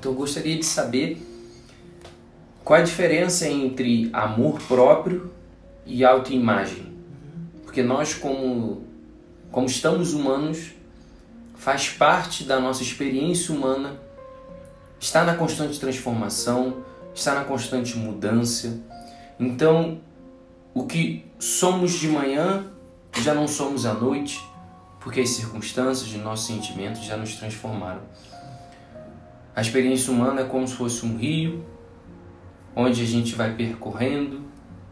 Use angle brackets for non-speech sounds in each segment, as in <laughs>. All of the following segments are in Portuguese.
Então eu gostaria de saber qual a diferença entre amor próprio e autoimagem. Porque nós, como, como estamos humanos, faz parte da nossa experiência humana, está na constante transformação, está na constante mudança. Então, o que somos de manhã já não somos à noite, porque as circunstâncias de nossos sentimentos já nos transformaram. A experiência humana é como se fosse um rio, onde a gente vai percorrendo,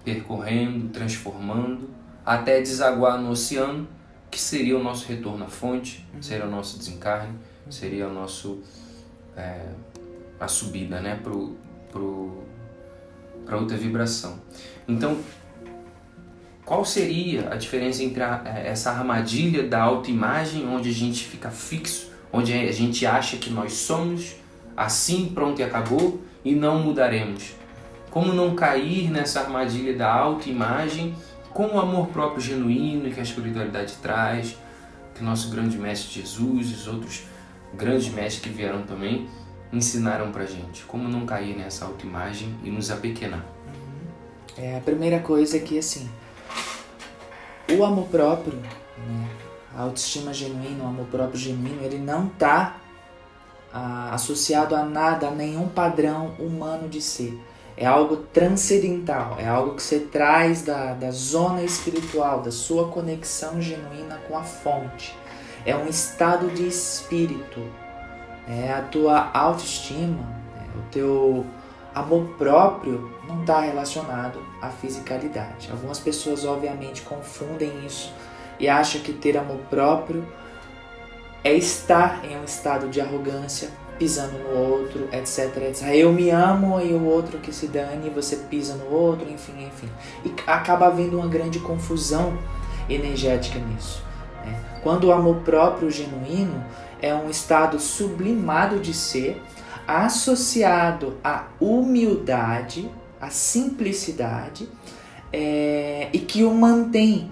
percorrendo, transformando, até desaguar no oceano, que seria o nosso retorno à fonte, seria o nosso desencarne, seria o nosso é, a subida, né, pro, pro, para outra vibração. Então, qual seria a diferença entre a, é, essa armadilha da autoimagem, onde a gente fica fixo, onde a gente acha que nós somos assim, pronto e acabou, e não mudaremos? Como não cair nessa armadilha da autoimagem com o amor próprio genuíno que a espiritualidade traz, que nosso grande mestre Jesus e os outros grandes mestres que vieram também ensinaram pra gente? Como não cair nessa autoimagem e nos apequenar? É, a primeira coisa é que, assim, o amor próprio, né, a autoestima genuína, o amor próprio genuíno, ele não está ah, associado a nada, a nenhum padrão humano de ser. É algo transcendental, é algo que você traz da, da zona espiritual, da sua conexão genuína com a fonte. É um estado de espírito, é a tua autoestima, é, o teu amor próprio não está relacionado à fisicalidade. Algumas pessoas, obviamente, confundem isso e acham que ter amor próprio é estar em um estado de arrogância, pisando no outro, etc, etc. Eu me amo e o outro que se dane, você pisa no outro, enfim, enfim. E acaba havendo uma grande confusão energética nisso. Né? Quando o amor próprio genuíno é um estado sublimado de ser, associado à humildade, à simplicidade, é, e que o mantém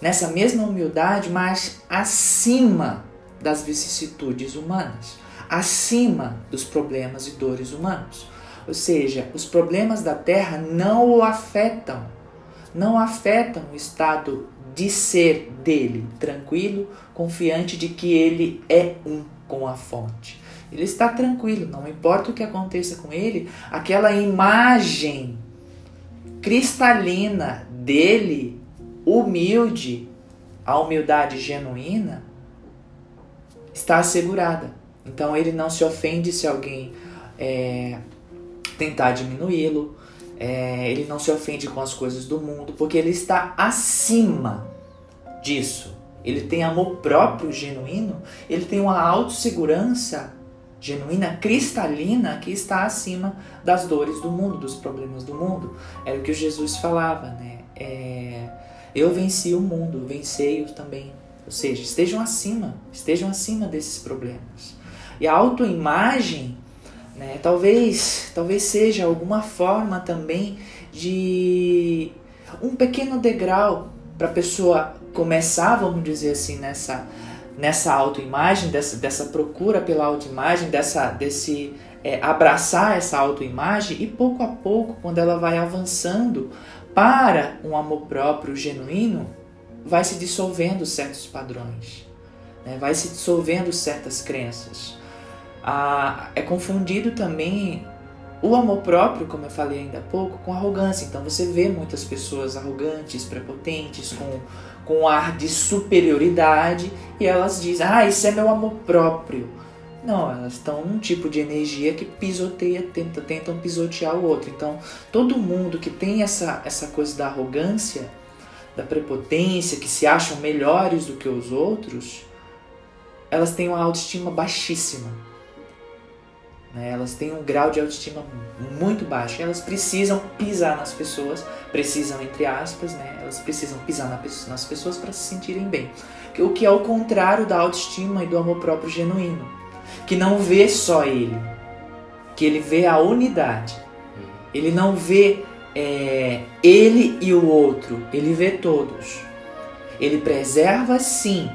nessa mesma humildade, mas acima das vicissitudes humanas, acima dos problemas e dores humanos. Ou seja, os problemas da Terra não o afetam, não afetam o estado de ser dele, tranquilo, confiante de que ele é um com a fonte. Ele está tranquilo, não importa o que aconteça com ele, aquela imagem cristalina dele, humilde, a humildade genuína, está assegurada. Então ele não se ofende se alguém é, tentar diminuí-lo, é, ele não se ofende com as coisas do mundo, porque ele está acima disso. Ele tem amor próprio genuíno, ele tem uma autossegurança genuína, cristalina, que está acima das dores do mundo, dos problemas do mundo. Era o que Jesus falava, né? É, eu venci o mundo, vencei-os também. Ou seja, estejam acima, estejam acima desses problemas. E a autoimagem, né, talvez, talvez seja alguma forma também de um pequeno degrau para a pessoa começar, vamos dizer assim, nessa nessa autoimagem, dessa, dessa procura pela autoimagem, dessa, desse é, abraçar essa autoimagem e pouco a pouco, quando ela vai avançando para um amor próprio genuíno, vai se dissolvendo certos padrões, né? vai se dissolvendo certas crenças. Ah, é confundido também o amor próprio, como eu falei ainda há pouco, com arrogância. Então você vê muitas pessoas arrogantes, prepotentes, com com um ar de superioridade e elas dizem: Ah, isso é meu amor próprio. Não, elas estão num tipo de energia que pisoteia, tenta, tentam pisotear o outro. Então, todo mundo que tem essa, essa coisa da arrogância, da prepotência, que se acham melhores do que os outros, elas têm uma autoestima baixíssima. Né? Elas têm um grau de autoestima muito baixo. Elas precisam pisar nas pessoas, precisam, entre aspas, né? elas precisam pisar nas pessoas para se sentirem bem. O que é o contrário da autoestima e do amor próprio genuíno, que não vê só ele, que ele vê a unidade. Ele não vê é, ele e o outro, ele vê todos. Ele preserva sim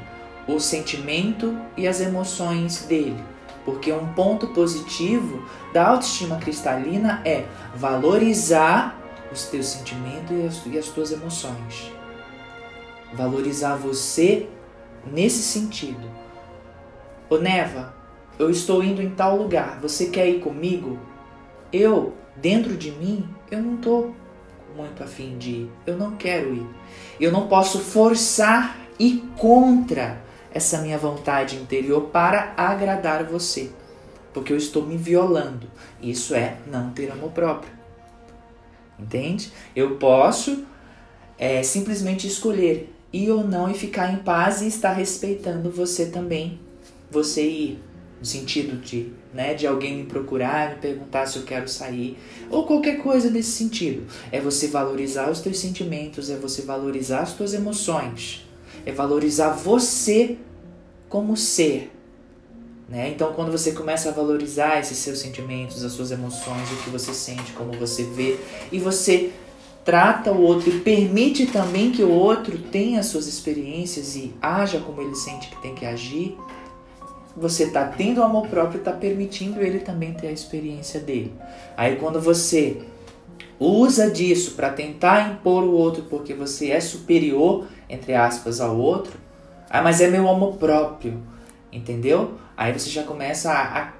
o sentimento e as emoções dele, Porque um ponto positivo da autoestima cristalina é valorizar os teus sentimentos e as, e as tuas emoções. Valorizar você nesse sentido. Ô Neva, eu estou indo em tal lugar, você quer ir comigo? Eu, dentro de mim, eu não estou muito afim de ir, eu não quero ir. Eu não posso forçar e contra essa minha vontade interior para agradar você, porque eu estou me violando. Isso é não ter amor próprio. Entende? Eu posso é, simplesmente escolher ir ou não e ficar em paz e estar respeitando você também. Você ir no sentido de, né, de alguém me procurar, me perguntar se eu quero sair, ou qualquer coisa nesse sentido. É você valorizar os teus sentimentos, é você valorizar as tuas emoções, é valorizar você como ser. Né? Então, quando você começa a valorizar esses seus sentimentos, as suas emoções, o que você sente, como você vê, e você trata o outro e permite também que o outro tenha as suas experiências e haja como ele sente que tem que agir, você está tendo amor próprio está permitindo ele também ter a experiência dele. Aí quando você usa disso para tentar impor o outro porque você é superior, entre aspas, ao outro, ah, mas é meu amor próprio, entendeu? Aí você já começa a, a,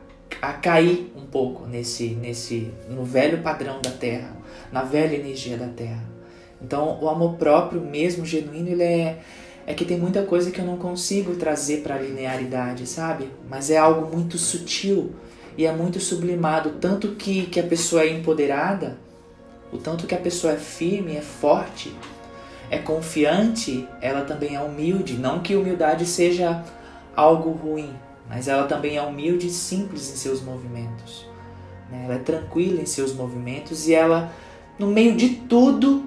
a cair um pouco nesse, nesse, no velho padrão da Terra, na velha energia da Terra. Então, o amor próprio mesmo, genuíno, ele é é que tem muita coisa que eu não consigo trazer para a linearidade, sabe? Mas é algo muito sutil e é muito sublimado, tanto que, que a pessoa é empoderada, o tanto que a pessoa é firme, é forte, é confiante, ela também é humilde. Não que humildade seja algo ruim, mas ela também é humilde e simples em seus movimentos. Né? Ela é tranquila em seus movimentos e ela, no meio de tudo,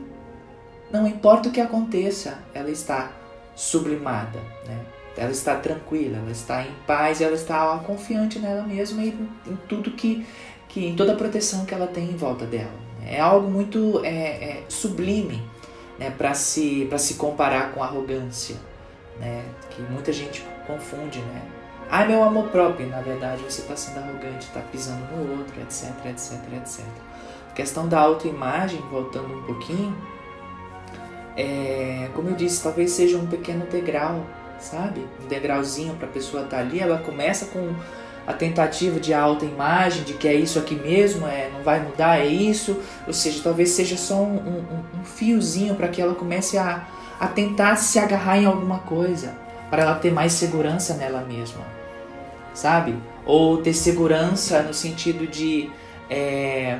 não importa o que aconteça, ela está sublimada, né? Ela está tranquila, ela está em paz, ela está confiante nela mesma e em tudo que, que em toda a proteção que ela tem em volta dela. É algo muito é, é, sublime, né? Para se para se comparar com arrogância, né? Que muita gente confunde, né? Ah, meu amor próprio, na verdade você está sendo arrogante, está pisando no outro, etc, etc, etc. A questão da autoimagem, voltando um pouquinho, é, como eu disse, talvez seja um pequeno degrau, sabe? Um degrauzinho para a pessoa estar tá ali. Ela começa com a tentativa de autoimagem, de que é isso aqui mesmo, é, não vai mudar, é isso. Ou seja, talvez seja só um, um, um fiozinho para que ela comece a, a tentar se agarrar em alguma coisa, para ela ter mais segurança nela mesma, sabe? Ou ter segurança no sentido de, é,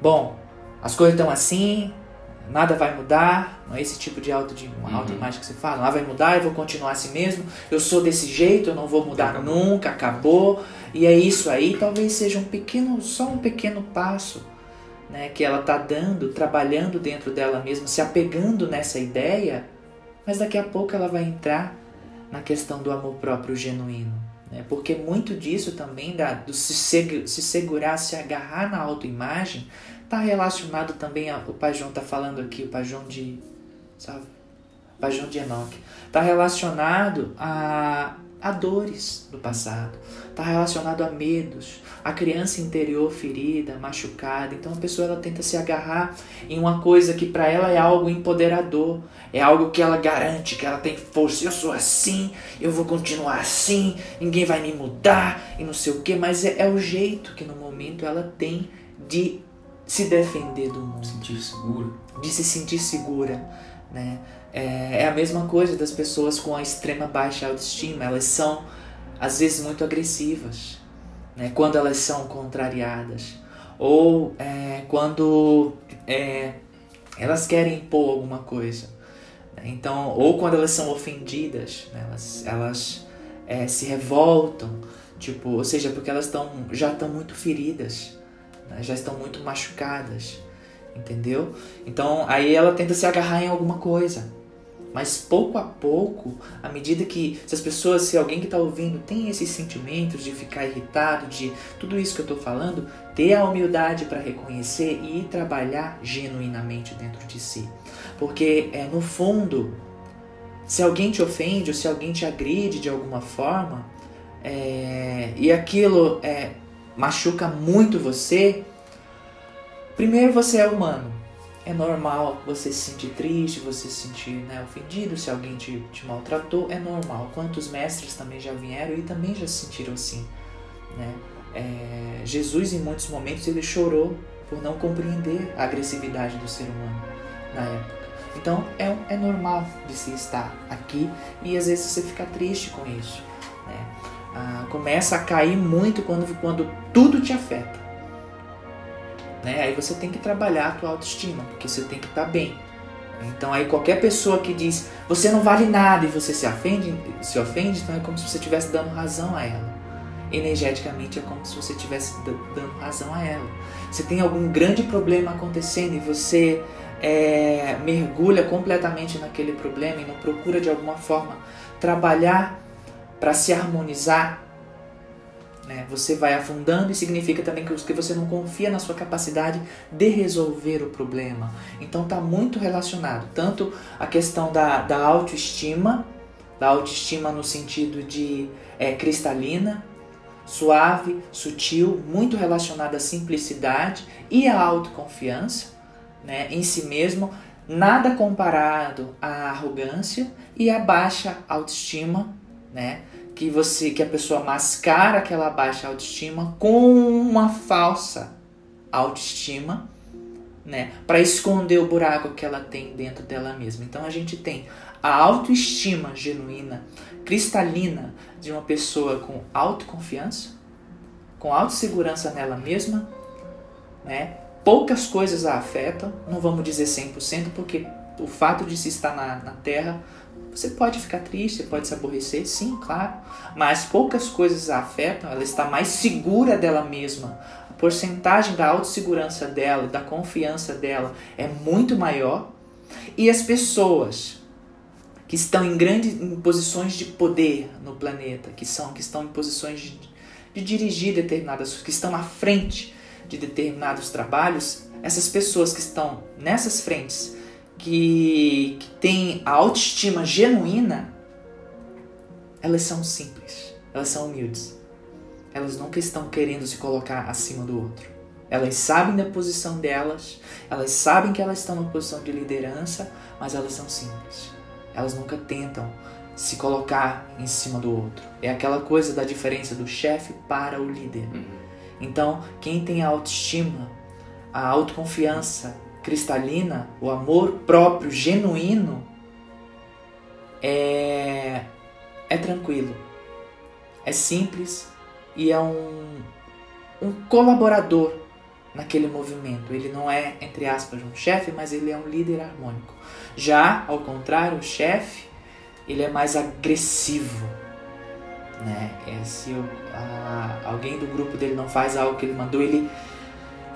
bom, as coisas estão assim, nada vai mudar, não é esse tipo de auto de uma uhum. autoimagem que você fala, nada vai mudar, eu vou continuar assim mesmo, eu sou desse jeito, eu não vou mudar acabou. nunca, acabou. E é isso aí, talvez seja um pequeno, só um pequeno passo, né, que ela está dando, trabalhando dentro dela mesma, se apegando nessa ideia, mas daqui a pouco ela vai entrar na questão do amor próprio genuíno. Né? Porque muito disso também, da, do se, se segurar, se agarrar na autoimagem, está relacionado também, a, o Pai João está falando aqui, o Pai João de, sabe, João de Enoque, está relacionado a, a dores do passado, está relacionado a medos, a criança interior ferida, machucada. Então a pessoa ela tenta se agarrar em uma coisa que para ela é algo empoderador, é algo que ela garante, que ela tem força. Eu sou assim, eu vou continuar assim, ninguém vai me mudar e não sei o que, mas é, é o jeito que no momento ela tem de se defender do mundo. Sentir segura. De se sentir segura, né? É, é a mesma coisa das pessoas com a extrema baixa autoestima. Elas são, às vezes, muito agressivas, né? Quando elas são contrariadas. Ou é, quando é, elas querem impor alguma coisa. Né? Então, ou quando elas são ofendidas, né? elas, elas é, se revoltam, tipo, ou seja, porque elas tão, já estão muito feridas já estão muito machucadas, entendeu? Então aí ela tenta se agarrar em alguma coisa. Mas pouco a pouco, à medida que se as pessoas, se alguém que está ouvindo tem esses sentimentos de ficar irritado, de tudo isso que eu estou falando, ter a humildade para reconhecer e trabalhar genuinamente dentro de si. Porque é no fundo, se alguém te ofende ou se alguém te agride de alguma forma, é, e aquilo é, machuca muito você, primeiro você é humano. É normal você se sentir triste, você se sentir né, ofendido se alguém te, te maltratou, é normal. Quantos mestres também já vieram e também já se sentiram assim. Né? É, Jesus, em muitos momentos, ele chorou por não compreender a agressividade do ser humano na época. Então é, é normal de se estar aqui e às vezes você fica triste com isso. Ah, começa a cair muito quando, quando tudo te afeta. Né? Aí você tem que trabalhar a tua autoestima, porque você tem que estar bem. Então aí qualquer pessoa que diz você não vale nada e você se ofende, se ofende, então é como se você estivesse dando razão a ela. Energeticamente é como se você estivesse dando razão a ela. Você tem algum grande problema acontecendo e você é, mergulha completamente naquele problema e não procura de alguma forma trabalhar para se harmonizar, né? você vai afundando e significa também que você não confia na sua capacidade de resolver o problema. Então está muito relacionado, tanto a questão da, da autoestima, da autoestima no sentido de é, cristalina, suave, sutil, muito relacionada à simplicidade e à autoconfiança né, em si mesmo, nada comparado à arrogância e à baixa autoestima, né? Que você, que a pessoa mascara aquela baixa autoestima com uma falsa autoestima, né? Para esconder o buraco que ela tem dentro dela mesma. Então a gente tem a autoestima genuína, cristalina de uma pessoa com autoconfiança, com autossegurança nela mesma, né? poucas coisas a afetam, não vamos dizer 100%, porque o fato de se estar na, na Terra, você pode ficar triste, pode se aborrecer, sim, claro, mas poucas coisas a afetam, ela está mais segura dela mesma. A porcentagem da autossegurança dela, da confiança dela é muito maior. E as pessoas que estão em grandes em posições de poder no planeta, que são que estão em posições de, de dirigir determinadas, que estão à frente de determinados trabalhos, essas pessoas que estão nessas frentes, que, que têm a autoestima genuína, elas são simples, elas são humildes. Elas nunca estão querendo se colocar acima do outro. Elas sabem da posição delas, elas sabem que elas estão numa posição de liderança, mas elas são simples. Elas nunca tentam se colocar em cima do outro. É aquela coisa da diferença do chefe para o líder. Uhum. Então, quem tem a autoestima, a autoconfiança cristalina, o amor próprio genuíno, é, é tranquilo, é simples e é um, um colaborador naquele movimento. Ele não é, entre aspas, um chefe, mas ele é um líder harmônico. Já, ao contrário, o chefe, ele é mais agressivo né? É, se o, a, alguém do grupo dele não faz algo que ele mandou, ele,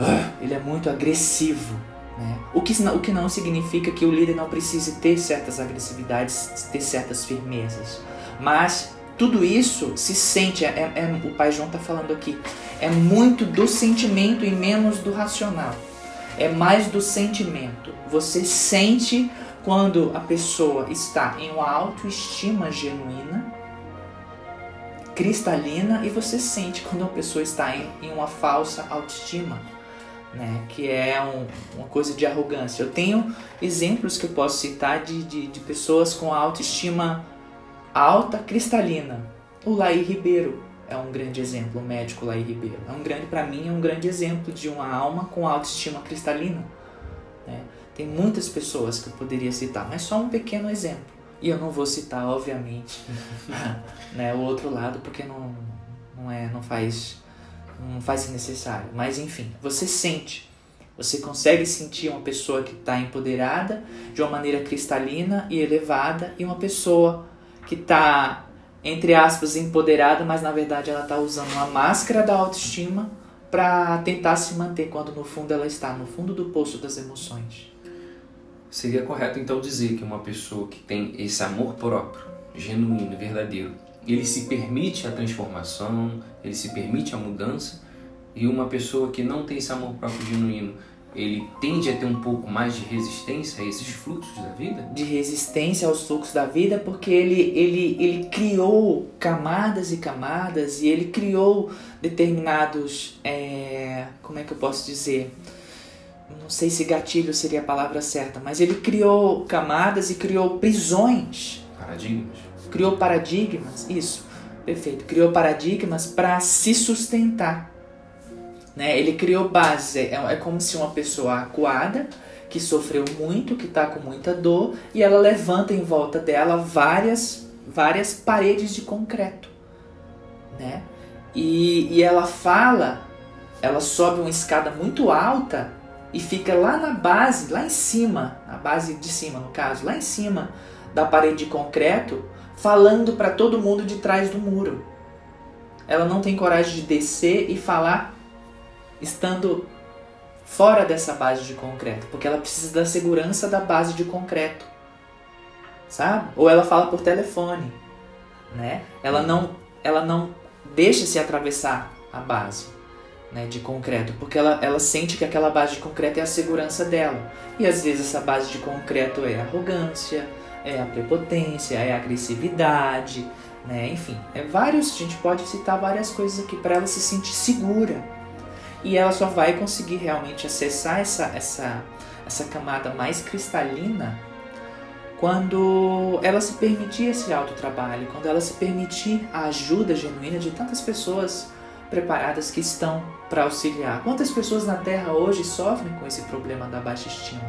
uh, ele é muito agressivo. Né? O, que, o que não significa que o líder não precise ter certas agressividades, ter certas firmezas. Mas tudo isso se sente, é, é, o Pai João está falando aqui, é muito do sentimento e menos do racional. É mais do sentimento. Você sente quando a pessoa está em uma autoestima genuína cristalina e você sente quando uma pessoa está em, em uma falsa autoestima, né? que é um, uma coisa de arrogância. Eu tenho exemplos que eu posso citar de, de, de pessoas com autoestima alta cristalina. O Laí Ribeiro é um grande exemplo, o médico Laí Ribeiro. É um grande, para mim, é um grande exemplo de uma alma com autoestima cristalina. Né? Tem muitas pessoas que eu poderia citar, mas só um pequeno exemplo. E eu não vou citar, obviamente, <laughs> né, o outro lado, porque não, não, é, não faz não faz ser necessário. Mas enfim, você sente. Você consegue sentir uma pessoa que está empoderada de uma maneira cristalina e elevada e uma pessoa que está, entre aspas, empoderada, mas na verdade ela está usando uma máscara da autoestima para tentar se manter quando no fundo ela está no fundo do poço das emoções. Seria correto então dizer que uma pessoa que tem esse amor próprio, genuíno, verdadeiro, ele se permite a transformação, ele se permite a mudança, e uma pessoa que não tem esse amor próprio genuíno, ele tende a ter um pouco mais de resistência a esses fluxos da vida? De resistência aos fluxos da vida, porque ele, ele, ele criou camadas e camadas e ele criou determinados. É, como é que eu posso dizer? Não sei se gatilho seria a palavra certa, mas ele criou camadas e criou prisões. Paradigmas. Criou paradigmas, isso, perfeito. Criou paradigmas para se sustentar né? Ele criou base, é, é como se uma pessoa acuada, que sofreu muito, que está com muita dor, e ela levanta em volta dela várias, várias paredes de concreto. Né? E, e ela fala, ela sobe uma escada muito alta e fica lá na base, lá em cima, na base de cima no caso, lá em cima da parede de concreto, falando para todo mundo de trás do muro. Ela não tem coragem de descer e falar estando fora dessa base de concreto, porque ela precisa da segurança da base de concreto, sabe? Ou ela fala por telefone, né? Ela não, ela não deixa se atravessar a base, né, de concreto, porque ela, ela sente que aquela base de concreto é a segurança dela. E às vezes essa base de concreto é arrogância, é a prepotência, é a agressividade, né? Enfim, é vários, a gente pode citar várias coisas aqui para ela se sentir segura e ela só vai conseguir realmente acessar essa, essa, essa camada mais cristalina quando ela se permitir esse autotrabalho, quando ela se permitir a ajuda genuína de tantas pessoas preparadas que estão para auxiliar. Quantas pessoas na Terra hoje sofrem com esse problema da baixa estima?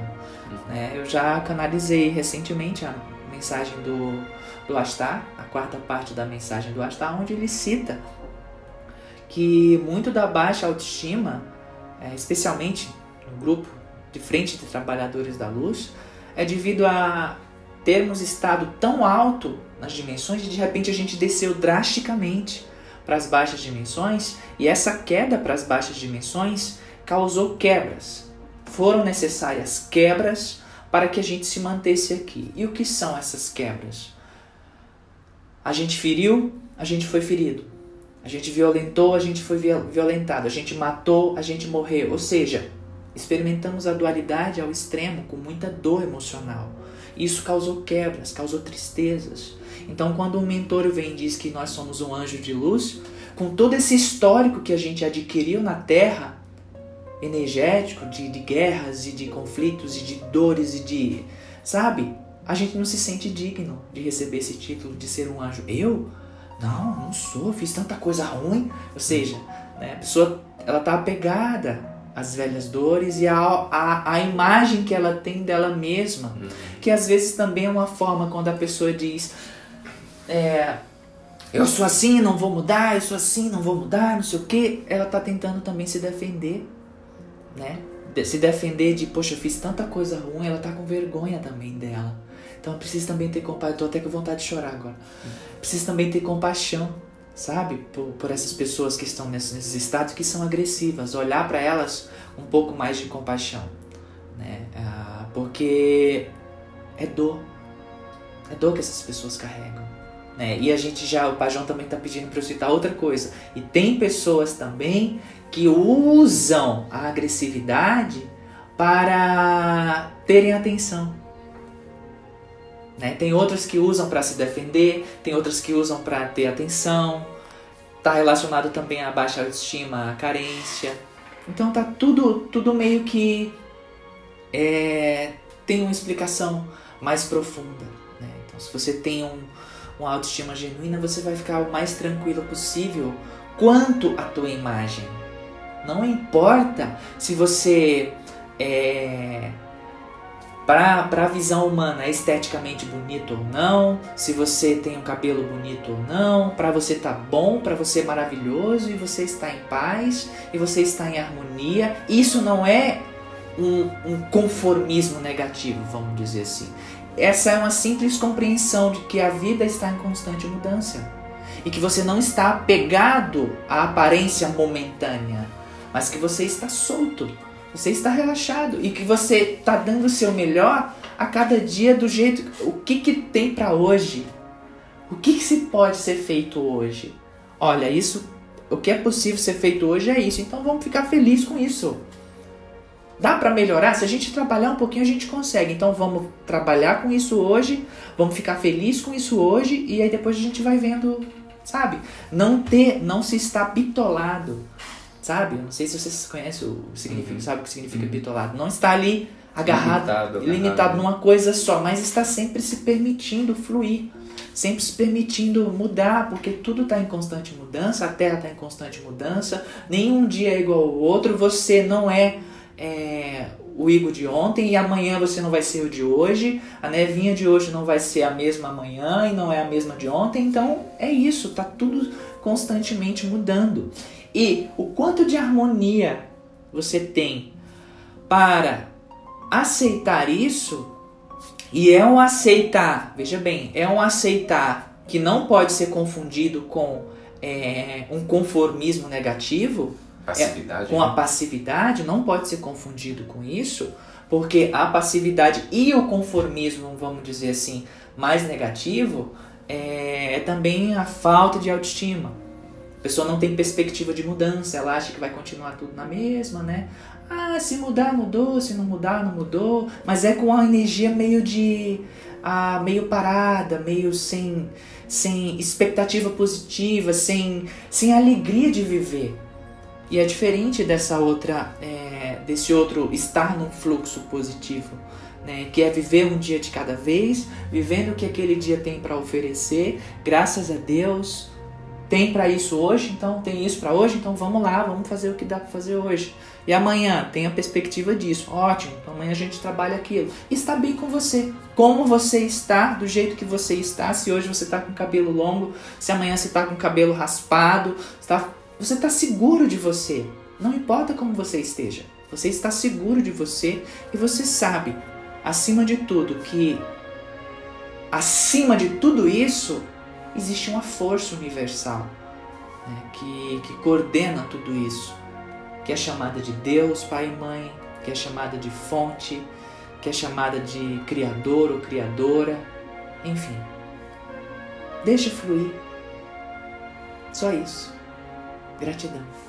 Né? Eu já canalizei recentemente a mensagem do, do Astar, a quarta parte da mensagem do Astar, onde ele cita que muito da baixa autoestima, é, especialmente no grupo de frente de trabalhadores da luz, é devido a termos estado tão alto nas dimensões e de repente a gente desceu drasticamente para as baixas dimensões e essa queda para as baixas dimensões causou quebras. Foram necessárias quebras para que a gente se mantesse aqui. E o que são essas quebras? A gente feriu, a gente foi ferido. A gente violentou, a gente foi violentado. A gente matou, a gente morreu. Ou seja, experimentamos a dualidade ao extremo, com muita dor emocional. Isso causou quebras, causou tristezas. Então, quando um mentor vem e diz que nós somos um anjo de luz, com todo esse histórico que a gente adquiriu na Terra, energético, de, de guerras e de conflitos e de dores e de. Sabe? A gente não se sente digno de receber esse título de ser um anjo. Eu? Não, não sou, fiz tanta coisa ruim. Ou seja, né, a pessoa ela tá apegada às velhas dores e à, à, à imagem que ela tem dela mesma. Uhum. Que às vezes também é uma forma quando a pessoa diz. É, eu sou assim, não vou mudar, eu sou assim, não vou mudar, não sei o que. Ela tá tentando também se defender, né? Se defender de, poxa, eu fiz tanta coisa ruim, ela tá com vergonha também dela. Então precisa também ter compaixão. Tô até com vontade de chorar agora. Precisa também ter compaixão, sabe? Por, por essas pessoas que estão nesses, nesses estados que são agressivas. Olhar para elas um pouco mais de compaixão. Né? Ah, porque é dor. É dor que essas pessoas carregam. Né? E a gente já, o Pajão também está pedindo para eu citar outra coisa. E tem pessoas também que usam a agressividade para terem atenção. Né? Tem outras que usam para se defender, tem outras que usam para ter atenção. Está relacionado também à baixa autoestima, à carência. Então tá tudo, tudo meio que é, tem uma explicação mais profunda. Né? Então, se você tem um, uma autoestima genuína, você vai ficar o mais tranquilo possível quanto à tua imagem. Não importa se você é, para a visão humana é esteticamente bonito ou não, se você tem um cabelo bonito ou não, para você tá bom, para você é maravilhoso e você está em paz e você está em harmonia. Isso não é um, um conformismo negativo, vamos dizer assim. Essa é uma simples compreensão de que a vida está em constante mudança e que você não está apegado à aparência momentânea, mas que você está solto você está relaxado e que você está dando o seu melhor a cada dia do jeito. O que, que tem para hoje? O que, que se pode ser feito hoje? Olha, isso, o que é possível ser feito hoje é isso. Então vamos ficar felizes com isso. Dá para melhorar? Se a gente trabalhar um pouquinho, a gente consegue. Então vamos trabalhar com isso hoje, vamos ficar feliz com isso hoje e aí depois a gente vai vendo, sabe? Não ter, não se estar bitolado, sabe? Eu não sei se vocês conhecem o significado, uhum. sabe o que significa uhum. bitolado. Não está ali agarrado, limitado, limitado numa coisa só, mas está sempre se permitindo fluir sempre se permitindo mudar, porque tudo está em constante mudança, a Terra está em constante mudança, nenhum dia é igual ao outro, você não é, é, o Igor de ontem e amanhã você não vai ser o de hoje, a nevinha de hoje não vai ser a mesma amanhã e não é a mesma de ontem, então é isso, tá tudo constantemente mudando. E o quanto de harmonia você tem para aceitar isso e é um aceitar, veja bem, é um aceitar que não pode ser confundido com é, um conformismo negativo, passividade, é, com a né? passividade, não pode ser confundido com isso, porque a passividade e o conformismo, vamos dizer assim, mais negativo, é, é também a falta de autoestima. A pessoa não tem perspectiva de mudança, ela acha que vai continuar tudo na mesma, né? Ah, se mudar, mudou, se não mudar, não mudou. Mas é com a energia meio de. Ah, meio parada, meio sem, sem expectativa positiva, sem, sem alegria de viver. E é diferente dessa outra, é, desse outro estar num fluxo positivo, né? que é viver um dia de cada vez, vivendo o que aquele dia tem para oferecer, graças a Deus, tem para isso hoje, então tem isso para hoje, então vamos lá, vamos fazer o que dá para fazer hoje. E amanhã tem a perspectiva disso, ótimo, então amanhã a gente trabalha aquilo. Está bem com você, como você está, do jeito que você está, se hoje você está com cabelo longo, se amanhã você está com cabelo raspado, está, você está seguro de você, não importa como você esteja, você está seguro de você e você sabe, acima de tudo, que acima de tudo isso existe uma força universal né, que, que coordena tudo isso, que é chamada de Deus, Pai e Mãe, que é chamada de fonte, que é chamada de Criador ou Criadora, enfim. Deixa fluir. Só isso. Gratidão.